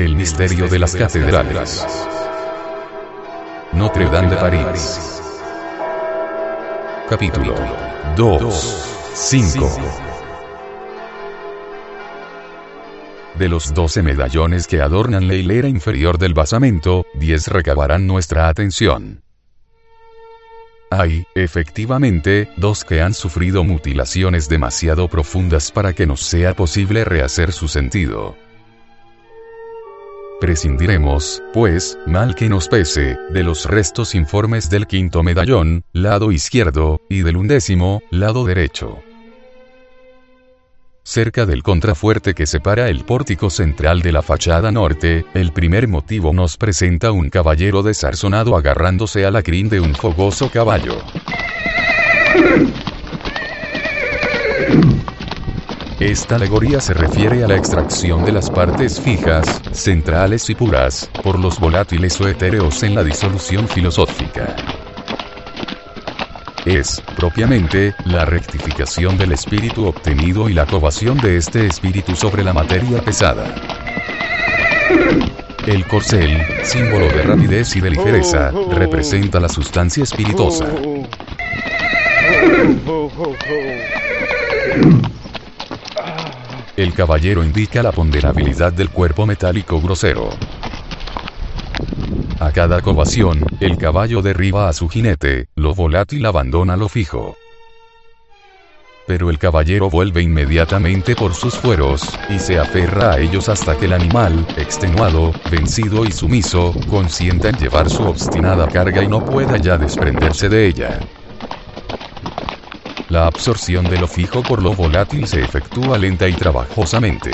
El misterio de las catedrales. Notre Dame de París. Capítulo 2. 5. De los 12 medallones que adornan la hilera inferior del basamento, 10 recabarán nuestra atención. Hay, efectivamente, dos que han sufrido mutilaciones demasiado profundas para que nos sea posible rehacer su sentido. Prescindiremos, pues, mal que nos pese, de los restos informes del quinto medallón, lado izquierdo, y del undécimo, lado derecho. Cerca del contrafuerte que separa el pórtico central de la fachada norte, el primer motivo nos presenta un caballero desarzonado agarrándose a la crin de un fogoso caballo. Esta alegoría se refiere a la extracción de las partes fijas, centrales y puras, por los volátiles o etéreos en la disolución filosófica es, propiamente, la rectificación del espíritu obtenido y la covación de este espíritu sobre la materia pesada. El corcel, símbolo de rapidez y de ligereza, representa la sustancia espirituosa. El caballero indica la ponderabilidad del cuerpo metálico grosero. A cada covación, el caballo derriba a su jinete, lo volátil abandona lo fijo. Pero el caballero vuelve inmediatamente por sus fueros, y se aferra a ellos hasta que el animal, extenuado, vencido y sumiso, consienta en llevar su obstinada carga y no pueda ya desprenderse de ella. La absorción de lo fijo por lo volátil se efectúa lenta y trabajosamente.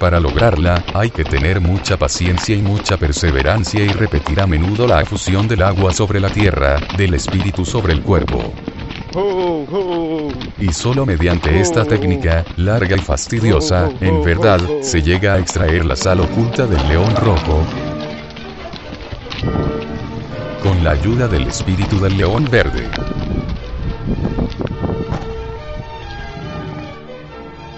Para lograrla, hay que tener mucha paciencia y mucha perseverancia y repetir a menudo la fusión del agua sobre la tierra, del espíritu sobre el cuerpo. Y solo mediante esta técnica, larga y fastidiosa, en verdad, se llega a extraer la sal oculta del león rojo. Con la ayuda del espíritu del león verde.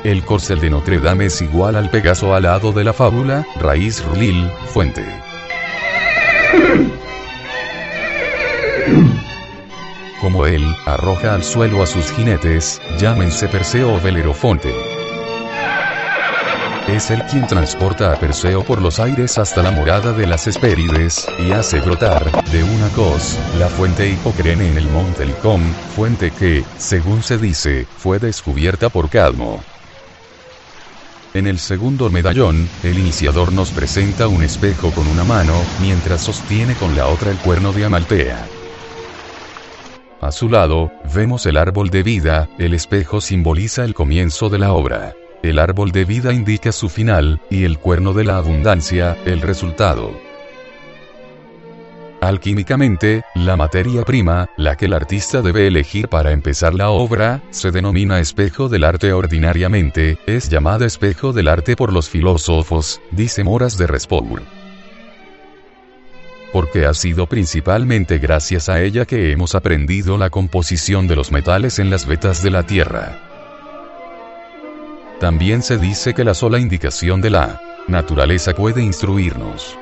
El corcel de Notre Dame es igual al Pegaso alado de la fábula, raíz Rulil, fuente. Como él, arroja al suelo a sus jinetes, llámense Perseo o Belerofonte. Es él quien transporta a Perseo por los aires hasta la morada de las Hespérides, y hace brotar, de una cos, la fuente Hipocrene en el monte Licom, fuente que, según se dice, fue descubierta por Cadmo. En el segundo medallón, el iniciador nos presenta un espejo con una mano, mientras sostiene con la otra el cuerno de Amaltea. A su lado, vemos el árbol de vida, el espejo simboliza el comienzo de la obra. El árbol de vida indica su final, y el cuerno de la abundancia, el resultado. Alquímicamente, la materia prima, la que el artista debe elegir para empezar la obra, se denomina espejo del arte ordinariamente, es llamada espejo del arte por los filósofos, dice Moras de Respour. Porque ha sido principalmente gracias a ella que hemos aprendido la composición de los metales en las vetas de la Tierra. También se dice que la sola indicación de la naturaleza puede instruirnos.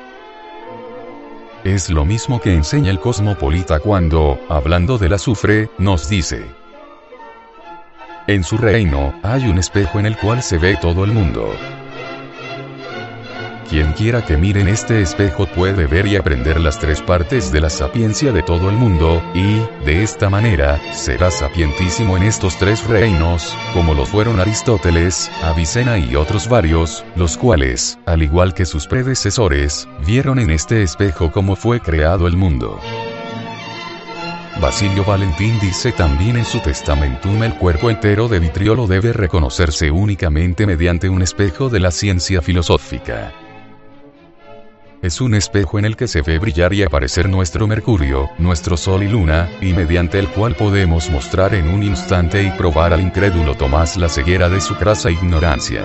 Es lo mismo que enseña el cosmopolita cuando, hablando del azufre, nos dice. En su reino, hay un espejo en el cual se ve todo el mundo. Quien quiera que mire en este espejo puede ver y aprender las tres partes de la sapiencia de todo el mundo, y, de esta manera, será sapientísimo en estos tres reinos, como lo fueron Aristóteles, Avicena y otros varios, los cuales, al igual que sus predecesores, vieron en este espejo cómo fue creado el mundo. Basilio Valentín dice también en su Testamentum el cuerpo entero de vitriolo debe reconocerse únicamente mediante un espejo de la ciencia filosófica es un espejo en el que se ve brillar y aparecer nuestro Mercurio, nuestro Sol y Luna, y mediante el cual podemos mostrar en un instante y probar al incrédulo Tomás la ceguera de su crasa ignorancia.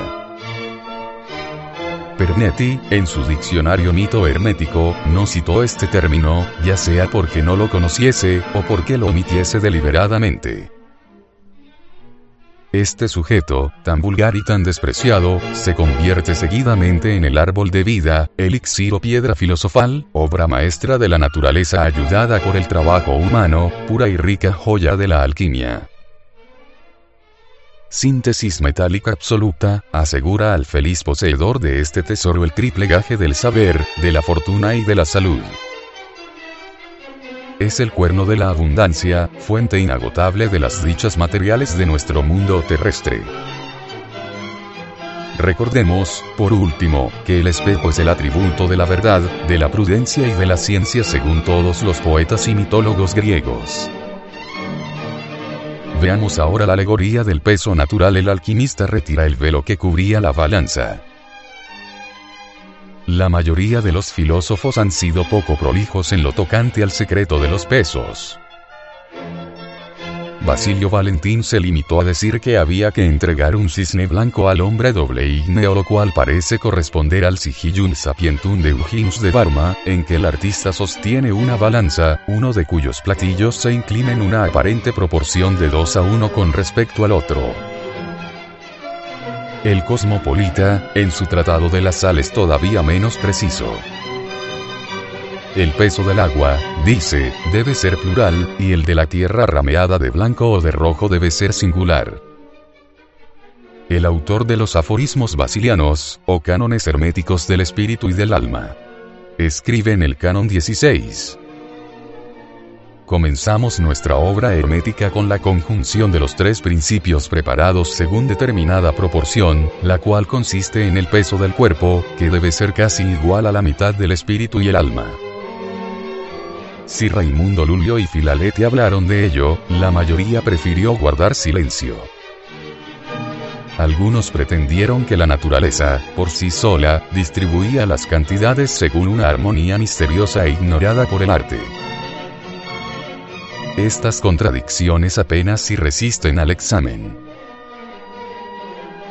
Pernetti, en su diccionario mito hermético, no citó este término, ya sea porque no lo conociese, o porque lo omitiese deliberadamente. Este sujeto, tan vulgar y tan despreciado, se convierte seguidamente en el árbol de vida, elixir o piedra filosofal, obra maestra de la naturaleza ayudada por el trabajo humano, pura y rica joya de la alquimia. Síntesis metálica absoluta, asegura al feliz poseedor de este tesoro el triple gaje del saber, de la fortuna y de la salud es el cuerno de la abundancia, fuente inagotable de las dichas materiales de nuestro mundo terrestre. Recordemos, por último, que el espejo es el atributo de la verdad, de la prudencia y de la ciencia según todos los poetas y mitólogos griegos. Veamos ahora la alegoría del peso natural. El alquimista retira el velo que cubría la balanza. La mayoría de los filósofos han sido poco prolijos en lo tocante al secreto de los pesos. Basilio Valentín se limitó a decir que había que entregar un cisne blanco al hombre doble ígneo lo cual parece corresponder al sigillum sapientum de Eugenius de Barma, en que el artista sostiene una balanza, uno de cuyos platillos se inclina en una aparente proporción de 2 a 1 con respecto al otro. El cosmopolita, en su tratado de la sal es todavía menos preciso. El peso del agua, dice, debe ser plural, y el de la tierra rameada de blanco o de rojo debe ser singular. El autor de los aforismos basilianos, o cánones herméticos del espíritu y del alma. Escribe en el canon 16. Comenzamos nuestra obra hermética con la conjunción de los tres principios preparados según determinada proporción, la cual consiste en el peso del cuerpo, que debe ser casi igual a la mitad del espíritu y el alma. Si Raimundo Lulio y Filalete hablaron de ello, la mayoría prefirió guardar silencio. Algunos pretendieron que la naturaleza, por sí sola, distribuía las cantidades según una armonía misteriosa e ignorada por el arte. Estas contradicciones apenas si resisten al examen.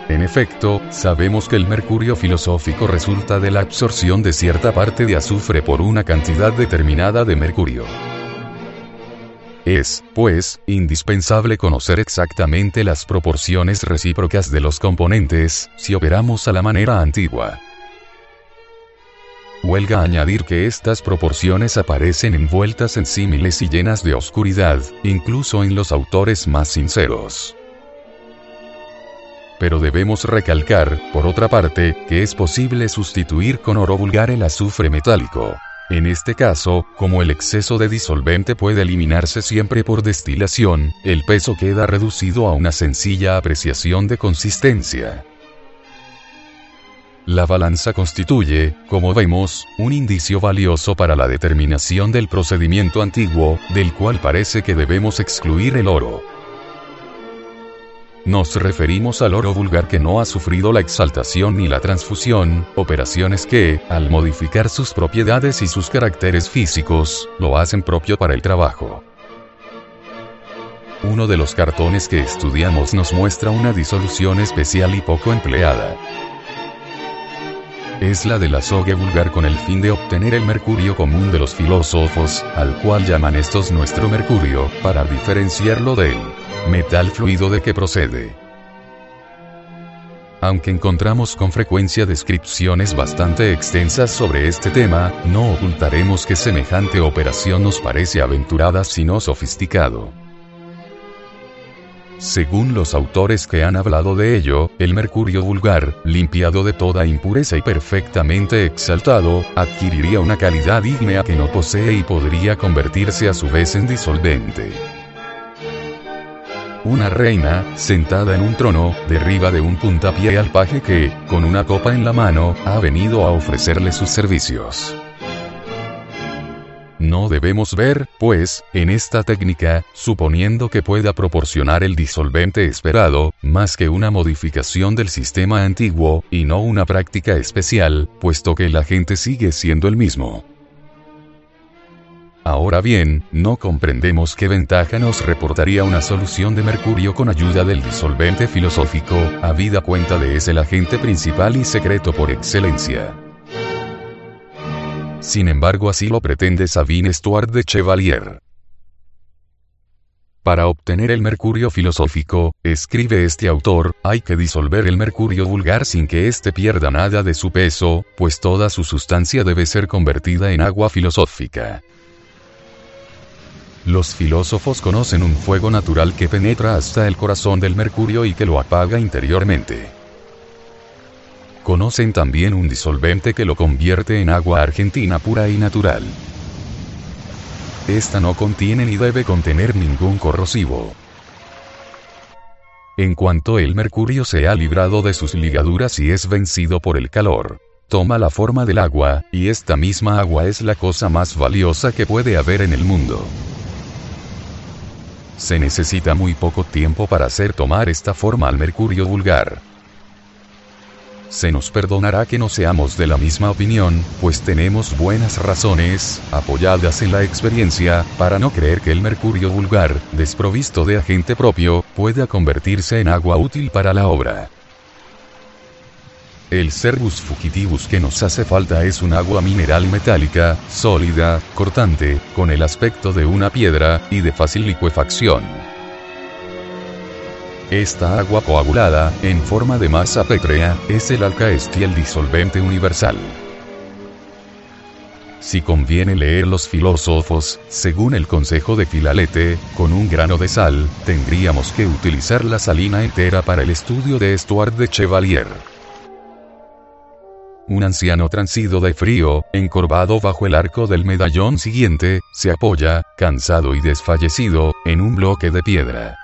En efecto, sabemos que el mercurio filosófico resulta de la absorción de cierta parte de azufre por una cantidad determinada de mercurio. Es, pues, indispensable conocer exactamente las proporciones recíprocas de los componentes, si operamos a la manera antigua. Huelga añadir que estas proporciones aparecen envueltas en símiles y llenas de oscuridad, incluso en los autores más sinceros. Pero debemos recalcar, por otra parte, que es posible sustituir con oro vulgar el azufre metálico. En este caso, como el exceso de disolvente puede eliminarse siempre por destilación, el peso queda reducido a una sencilla apreciación de consistencia. La balanza constituye, como vemos, un indicio valioso para la determinación del procedimiento antiguo, del cual parece que debemos excluir el oro. Nos referimos al oro vulgar que no ha sufrido la exaltación ni la transfusión, operaciones que, al modificar sus propiedades y sus caracteres físicos, lo hacen propio para el trabajo. Uno de los cartones que estudiamos nos muestra una disolución especial y poco empleada es la del azogue vulgar con el fin de obtener el mercurio común de los filósofos, al cual llaman estos nuestro mercurio, para diferenciarlo del metal fluido de que procede. Aunque encontramos con frecuencia descripciones bastante extensas sobre este tema, no ocultaremos que semejante operación nos parece aventurada sino sofisticado. Según los autores que han hablado de ello, el mercurio vulgar, limpiado de toda impureza y perfectamente exaltado, adquiriría una calidad ígnea que no posee y podría convertirse a su vez en disolvente. Una reina, sentada en un trono, derriba de un puntapié al paje que, con una copa en la mano, ha venido a ofrecerle sus servicios. No debemos ver, pues, en esta técnica, suponiendo que pueda proporcionar el disolvente esperado, más que una modificación del sistema antiguo, y no una práctica especial, puesto que el agente sigue siendo el mismo. Ahora bien, no comprendemos qué ventaja nos reportaría una solución de mercurio con ayuda del disolvente filosófico, habida cuenta de es el agente principal y secreto por excelencia. Sin embargo así lo pretende Sabine Stuart de Chevalier. Para obtener el mercurio filosófico, escribe este autor, hay que disolver el mercurio vulgar sin que éste pierda nada de su peso, pues toda su sustancia debe ser convertida en agua filosófica. Los filósofos conocen un fuego natural que penetra hasta el corazón del mercurio y que lo apaga interiormente. Conocen también un disolvente que lo convierte en agua argentina pura y natural. Esta no contiene ni debe contener ningún corrosivo. En cuanto el mercurio se ha librado de sus ligaduras y es vencido por el calor, toma la forma del agua, y esta misma agua es la cosa más valiosa que puede haber en el mundo. Se necesita muy poco tiempo para hacer tomar esta forma al mercurio vulgar. Se nos perdonará que no seamos de la misma opinión, pues tenemos buenas razones, apoyadas en la experiencia, para no creer que el mercurio vulgar, desprovisto de agente propio, pueda convertirse en agua útil para la obra. El Cervus fugitivus que nos hace falta es un agua mineral metálica, sólida, cortante, con el aspecto de una piedra, y de fácil licuefacción. Esta agua coagulada, en forma de masa pétrea, es el alcaestiel disolvente universal. Si conviene leer los filósofos, según el consejo de Filalete, con un grano de sal, tendríamos que utilizar la salina entera para el estudio de Estuart de Chevalier. Un anciano transido de frío, encorvado bajo el arco del medallón siguiente, se apoya, cansado y desfallecido, en un bloque de piedra.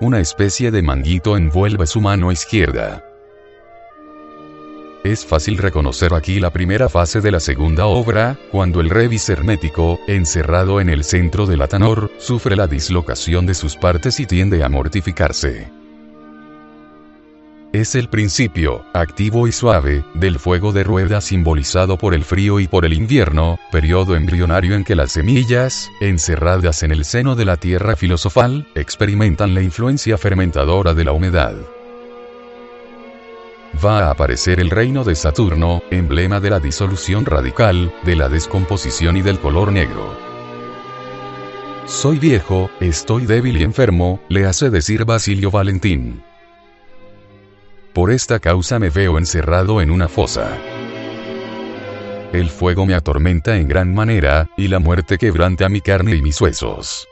Una especie de manguito envuelve su mano izquierda. Es fácil reconocer aquí la primera fase de la segunda obra, cuando el revis hermético, encerrado en el centro del atanor, sufre la dislocación de sus partes y tiende a mortificarse es el principio, activo y suave, del fuego de rueda simbolizado por el frío y por el invierno, periodo embrionario en que las semillas, encerradas en el seno de la tierra filosofal, experimentan la influencia fermentadora de la humedad. Va a aparecer el reino de Saturno, emblema de la disolución radical, de la descomposición y del color negro. Soy viejo, estoy débil y enfermo, le hace decir Basilio Valentín. Por esta causa me veo encerrado en una fosa. El fuego me atormenta en gran manera, y la muerte quebranta mi carne y mis huesos.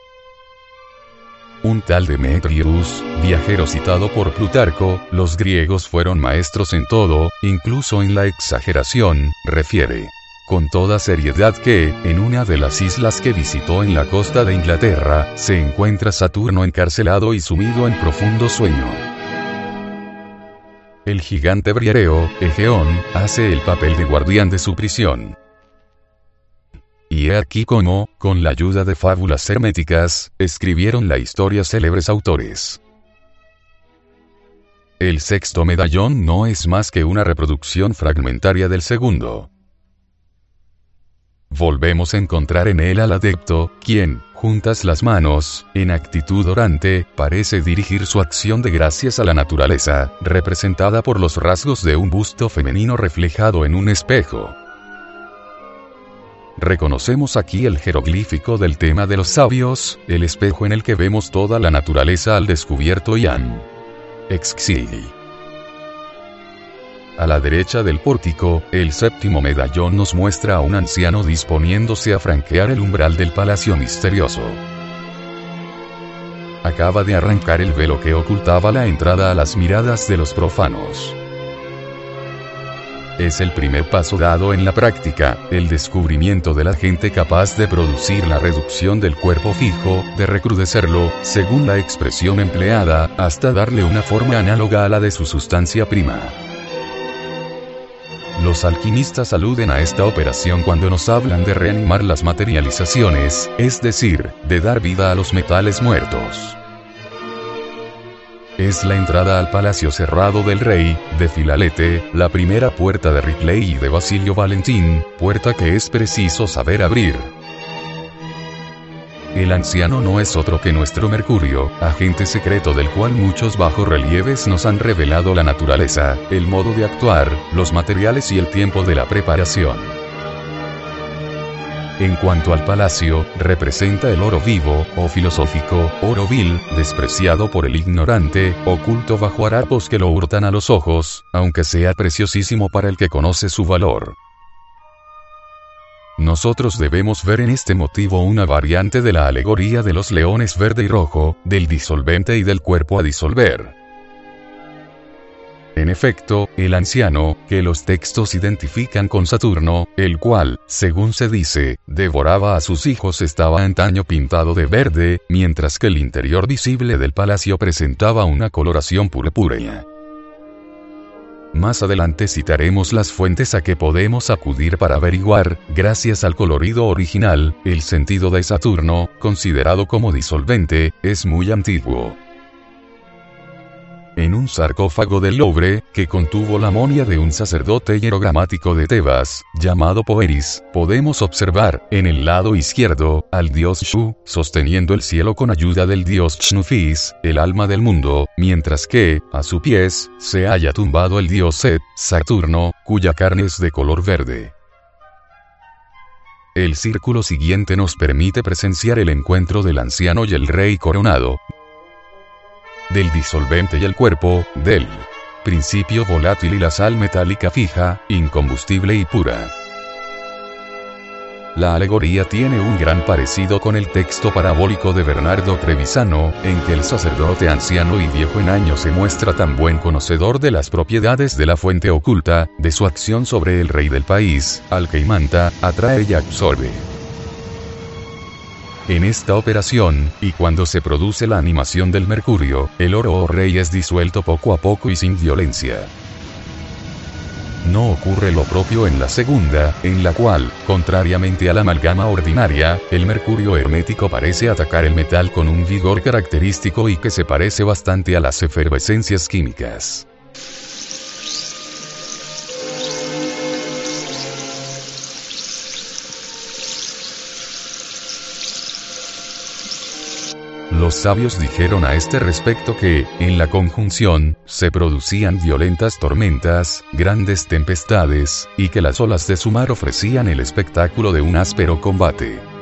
Un tal Demetrius, viajero citado por Plutarco, los griegos fueron maestros en todo, incluso en la exageración, refiere con toda seriedad que, en una de las islas que visitó en la costa de Inglaterra, se encuentra Saturno encarcelado y sumido en profundo sueño. El gigante briareo, Egeón, hace el papel de guardián de su prisión. Y he aquí cómo, con la ayuda de fábulas herméticas, escribieron la historia célebres autores. El sexto medallón no es más que una reproducción fragmentaria del segundo. Volvemos a encontrar en él al adepto, quien, juntas las manos, en actitud orante, parece dirigir su acción de gracias a la naturaleza, representada por los rasgos de un busto femenino reflejado en un espejo. Reconocemos aquí el jeroglífico del tema de los sabios, el espejo en el que vemos toda la naturaleza al descubierto y an. A la derecha del pórtico, el séptimo medallón nos muestra a un anciano disponiéndose a franquear el umbral del palacio misterioso. Acaba de arrancar el velo que ocultaba la entrada a las miradas de los profanos. Es el primer paso dado en la práctica, el descubrimiento de la gente capaz de producir la reducción del cuerpo fijo, de recrudecerlo, según la expresión empleada, hasta darle una forma análoga a la de su sustancia prima. Los alquimistas aluden a esta operación cuando nos hablan de reanimar las materializaciones, es decir, de dar vida a los metales muertos. Es la entrada al palacio cerrado del rey, de Filalete, la primera puerta de Ripley y de Basilio Valentín, puerta que es preciso saber abrir. El anciano no es otro que nuestro Mercurio, agente secreto del cual muchos bajos relieves nos han revelado la naturaleza, el modo de actuar, los materiales y el tiempo de la preparación. En cuanto al palacio, representa el oro vivo, o filosófico, oro vil, despreciado por el ignorante, oculto bajo harapos que lo hurtan a los ojos, aunque sea preciosísimo para el que conoce su valor. Nosotros debemos ver en este motivo una variante de la alegoría de los leones verde y rojo, del disolvente y del cuerpo a disolver. En efecto, el anciano, que los textos identifican con Saturno, el cual, según se dice, devoraba a sus hijos estaba antaño pintado de verde, mientras que el interior visible del palacio presentaba una coloración purpúrea. Más adelante citaremos las fuentes a que podemos acudir para averiguar, gracias al colorido original, el sentido de Saturno, considerado como disolvente, es muy antiguo. En un sarcófago del Louvre, que contuvo la monia de un sacerdote hierogramático de Tebas, llamado Poeris, podemos observar, en el lado izquierdo, al dios Shu, sosteniendo el cielo con ayuda del dios Chnufis, el alma del mundo, mientras que, a su pies, se haya tumbado el dios Set, Saturno, cuya carne es de color verde. El círculo siguiente nos permite presenciar el encuentro del anciano y el rey coronado, del disolvente y el cuerpo, del principio volátil y la sal metálica fija, incombustible y pura. La alegoría tiene un gran parecido con el texto parabólico de Bernardo Trevisano, en que el sacerdote anciano y viejo en años se muestra tan buen conocedor de las propiedades de la fuente oculta, de su acción sobre el rey del país, al que imanta, atrae y absorbe. En esta operación, y cuando se produce la animación del mercurio, el oro o rey es disuelto poco a poco y sin violencia. No ocurre lo propio en la segunda, en la cual, contrariamente a la amalgama ordinaria, el mercurio hermético parece atacar el metal con un vigor característico y que se parece bastante a las efervescencias químicas. Los sabios dijeron a este respecto que, en la conjunción, se producían violentas tormentas, grandes tempestades, y que las olas de su mar ofrecían el espectáculo de un áspero combate.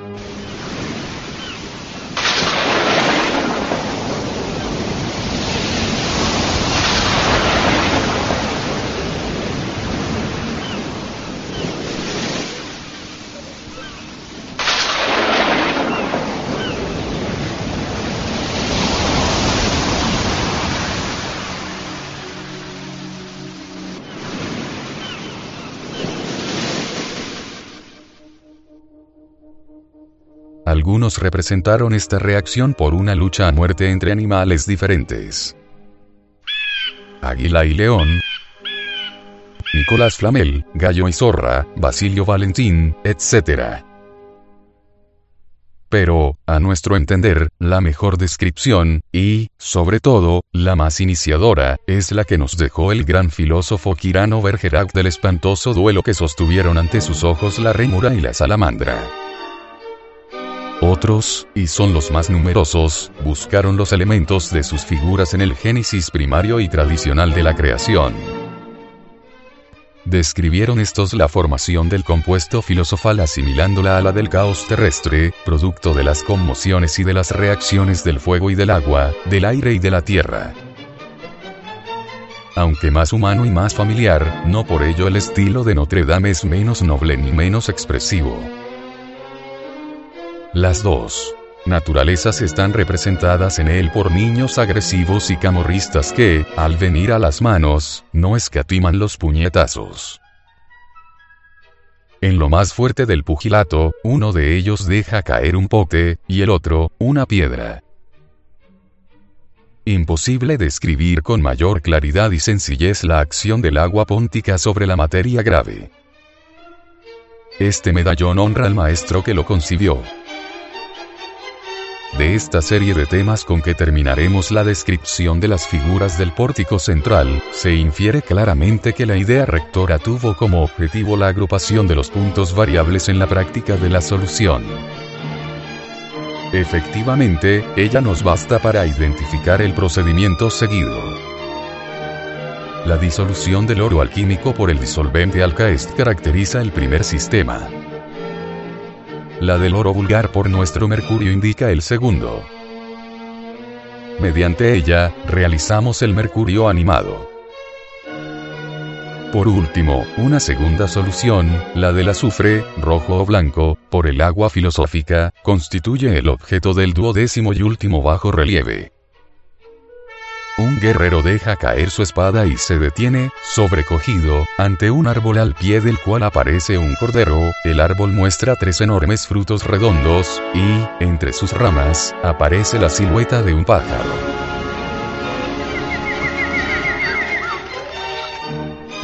Representaron esta reacción por una lucha a muerte entre animales diferentes. Águila y león, Nicolás Flamel, Gallo y Zorra, Basilio Valentín, etc. Pero, a nuestro entender, la mejor descripción, y, sobre todo, la más iniciadora, es la que nos dejó el gran filósofo Quirano Bergerac del espantoso duelo que sostuvieron ante sus ojos la rémora y la salamandra. Otros, y son los más numerosos, buscaron los elementos de sus figuras en el génesis primario y tradicional de la creación. Describieron estos la formación del compuesto filosofal asimilándola a la del caos terrestre, producto de las conmociones y de las reacciones del fuego y del agua, del aire y de la tierra. Aunque más humano y más familiar, no por ello el estilo de Notre Dame es menos noble ni menos expresivo. Las dos naturalezas están representadas en él por niños agresivos y camorristas que, al venir a las manos, no escatiman los puñetazos. En lo más fuerte del pugilato, uno de ellos deja caer un pote, y el otro, una piedra. Imposible describir con mayor claridad y sencillez la acción del agua póntica sobre la materia grave. Este medallón honra al maestro que lo concibió. De esta serie de temas con que terminaremos la descripción de las figuras del pórtico central, se infiere claramente que la idea rectora tuvo como objetivo la agrupación de los puntos variables en la práctica de la solución. Efectivamente, ella nos basta para identificar el procedimiento seguido. La disolución del oro alquímico por el disolvente alcaest caracteriza el primer sistema. La del oro vulgar por nuestro mercurio indica el segundo. Mediante ella, realizamos el mercurio animado. Por último, una segunda solución, la del azufre, rojo o blanco, por el agua filosófica, constituye el objeto del duodécimo y último bajo relieve. Un guerrero deja caer su espada y se detiene, sobrecogido, ante un árbol al pie del cual aparece un cordero, el árbol muestra tres enormes frutos redondos, y, entre sus ramas, aparece la silueta de un pájaro.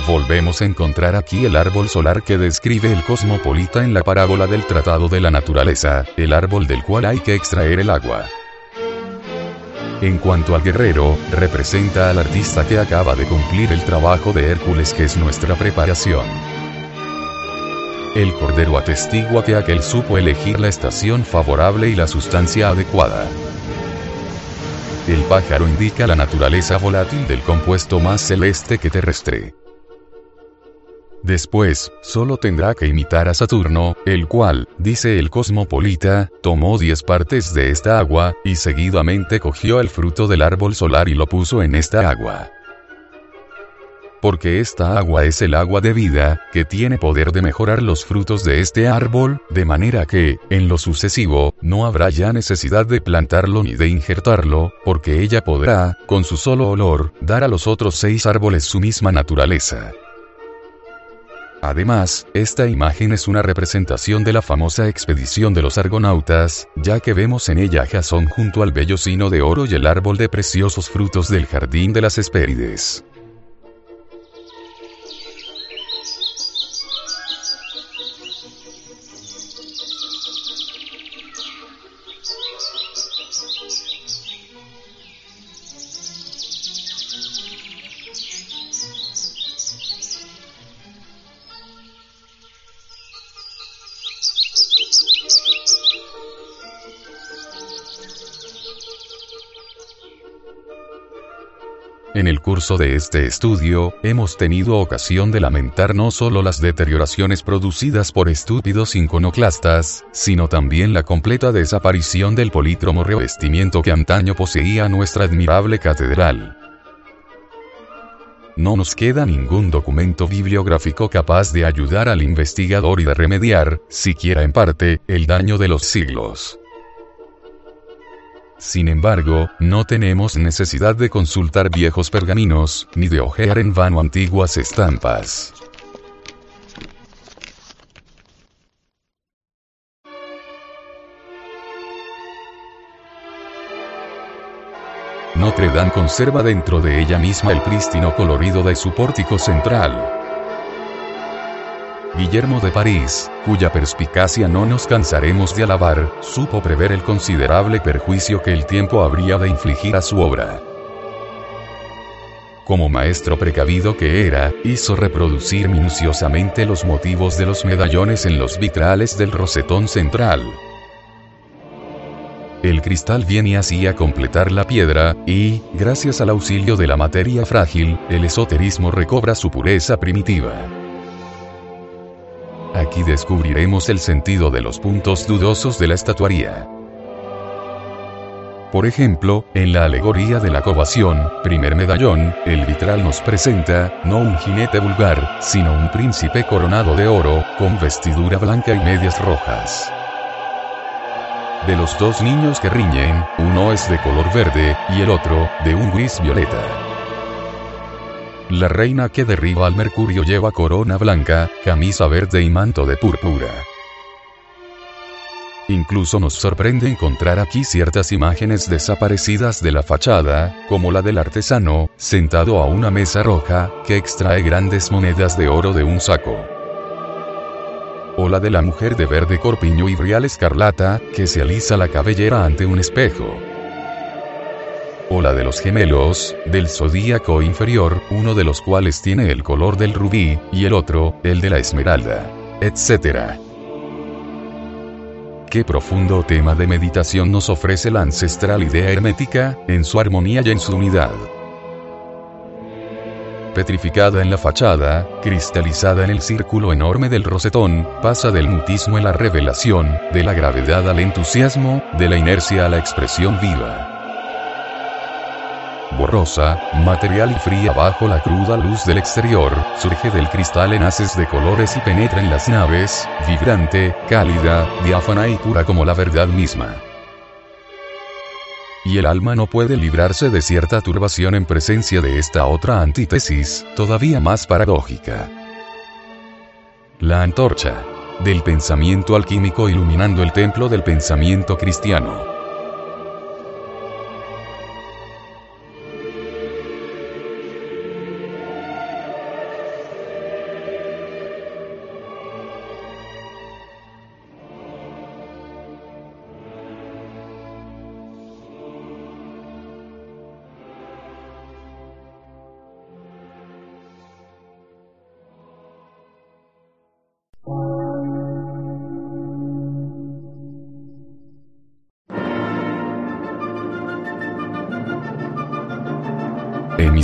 Volvemos a encontrar aquí el árbol solar que describe el cosmopolita en la parábola del Tratado de la Naturaleza, el árbol del cual hay que extraer el agua. En cuanto al guerrero, representa al artista que acaba de cumplir el trabajo de Hércules que es nuestra preparación. El cordero atestigua que aquel supo elegir la estación favorable y la sustancia adecuada. El pájaro indica la naturaleza volátil del compuesto más celeste que terrestre. Después, solo tendrá que imitar a Saturno, el cual, dice el cosmopolita, tomó diez partes de esta agua, y seguidamente cogió el fruto del árbol solar y lo puso en esta agua. Porque esta agua es el agua de vida, que tiene poder de mejorar los frutos de este árbol, de manera que, en lo sucesivo, no habrá ya necesidad de plantarlo ni de injertarlo, porque ella podrá, con su solo olor, dar a los otros seis árboles su misma naturaleza. Además, esta imagen es una representación de la famosa expedición de los argonautas, ya que vemos en ella a Jasón junto al bello sino de oro y el árbol de preciosos frutos del jardín de las Hespérides. En el curso de este estudio, hemos tenido ocasión de lamentar no solo las deterioraciones producidas por estúpidos iconoclastas, sino también la completa desaparición del polítromo revestimiento que antaño poseía nuestra admirable catedral. No nos queda ningún documento bibliográfico capaz de ayudar al investigador y de remediar, siquiera en parte, el daño de los siglos. Sin embargo, no tenemos necesidad de consultar viejos pergaminos, ni de ojear en vano antiguas estampas. Notre Dame conserva dentro de ella misma el prístino colorido de su pórtico central. Guillermo de París, cuya perspicacia no nos cansaremos de alabar, supo prever el considerable perjuicio que el tiempo habría de infligir a su obra. Como maestro precavido que era, hizo reproducir minuciosamente los motivos de los medallones en los vitrales del rosetón central. El cristal viene así a completar la piedra, y, gracias al auxilio de la materia frágil, el esoterismo recobra su pureza primitiva. Aquí descubriremos el sentido de los puntos dudosos de la estatuaría. Por ejemplo, en la alegoría de la covación, primer medallón, el vitral nos presenta, no un jinete vulgar, sino un príncipe coronado de oro, con vestidura blanca y medias rojas. De los dos niños que riñen, uno es de color verde, y el otro, de un gris violeta. La reina que derriba al Mercurio lleva corona blanca, camisa verde y manto de púrpura. Incluso nos sorprende encontrar aquí ciertas imágenes desaparecidas de la fachada, como la del artesano, sentado a una mesa roja, que extrae grandes monedas de oro de un saco. O la de la mujer de verde corpiño y brial escarlata, que se alisa la cabellera ante un espejo o la de los gemelos, del zodíaco inferior, uno de los cuales tiene el color del rubí, y el otro, el de la esmeralda, etc. Qué profundo tema de meditación nos ofrece la ancestral idea hermética, en su armonía y en su unidad. petrificada en la fachada, cristalizada en el círculo enorme del rosetón, pasa del mutismo a la revelación, de la gravedad al entusiasmo, de la inercia a la expresión viva borrosa, material y fría bajo la cruda luz del exterior, surge del cristal en haces de colores y penetra en las naves, vibrante, cálida, diáfana y pura como la verdad misma. Y el alma no puede librarse de cierta turbación en presencia de esta otra antítesis, todavía más paradójica. La antorcha del pensamiento alquímico iluminando el templo del pensamiento cristiano.